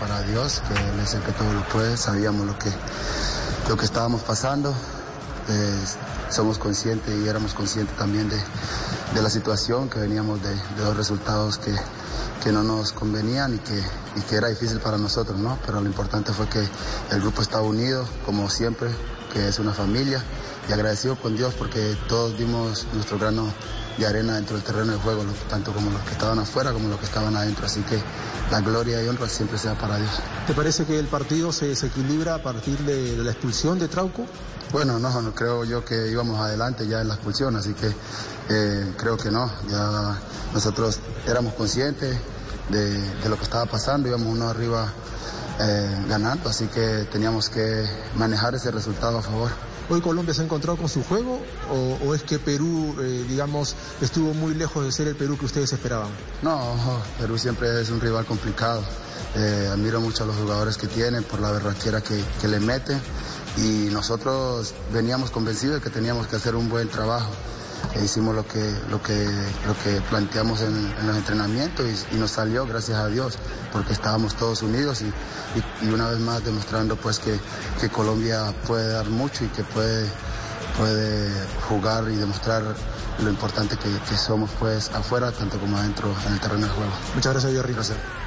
para Dios, que Él es el que todo lo puede. Sabíamos lo que, lo que estábamos pasando. Somos conscientes y éramos conscientes también de, de la situación, que veníamos de, de dos resultados que, que no nos convenían y que, y que era difícil para nosotros, ¿no? Pero lo importante fue que el grupo estaba unido, como siempre, que es una familia, y agradecido con Dios porque todos dimos nuestro grano de arena dentro del terreno de juego, tanto como los que estaban afuera como los que estaban adentro. Así que la gloria y honra siempre sea para Dios. ¿Te parece que el partido se desequilibra a partir de, la expulsión de Trauco? Bueno, no, no, creo yo que íbamos adelante ya en la expulsión, así que eh, creo que no. Ya nosotros éramos conscientes de, de lo que estaba pasando, íbamos uno arriba eh, ganando, así que teníamos que manejar ese resultado a favor. ¿Hoy Colombia se ha encontrado con su juego o, es que Perú, eh, digamos, estuvo muy lejos de ser el Perú que ustedes esperaban? No, Perú siempre es un rival complicado. Eh, admiro mucho a los jugadores que tienen por la berraquera que, que le meten y nosotros veníamos convencidos de que teníamos que hacer un buen trabajo. E hicimos lo que, lo que, lo que planteamos en, en los entrenamientos y, y, nos salió, gracias a Dios, porque estábamos todos unidos y, y, y una vez más demostrando pues que, que, Colombia puede dar mucho y que puede, puede jugar y demostrar lo importante que, que somos pues afuera, tanto como adentro en el terreno de juego. Muchas gracias, Dios Gracias.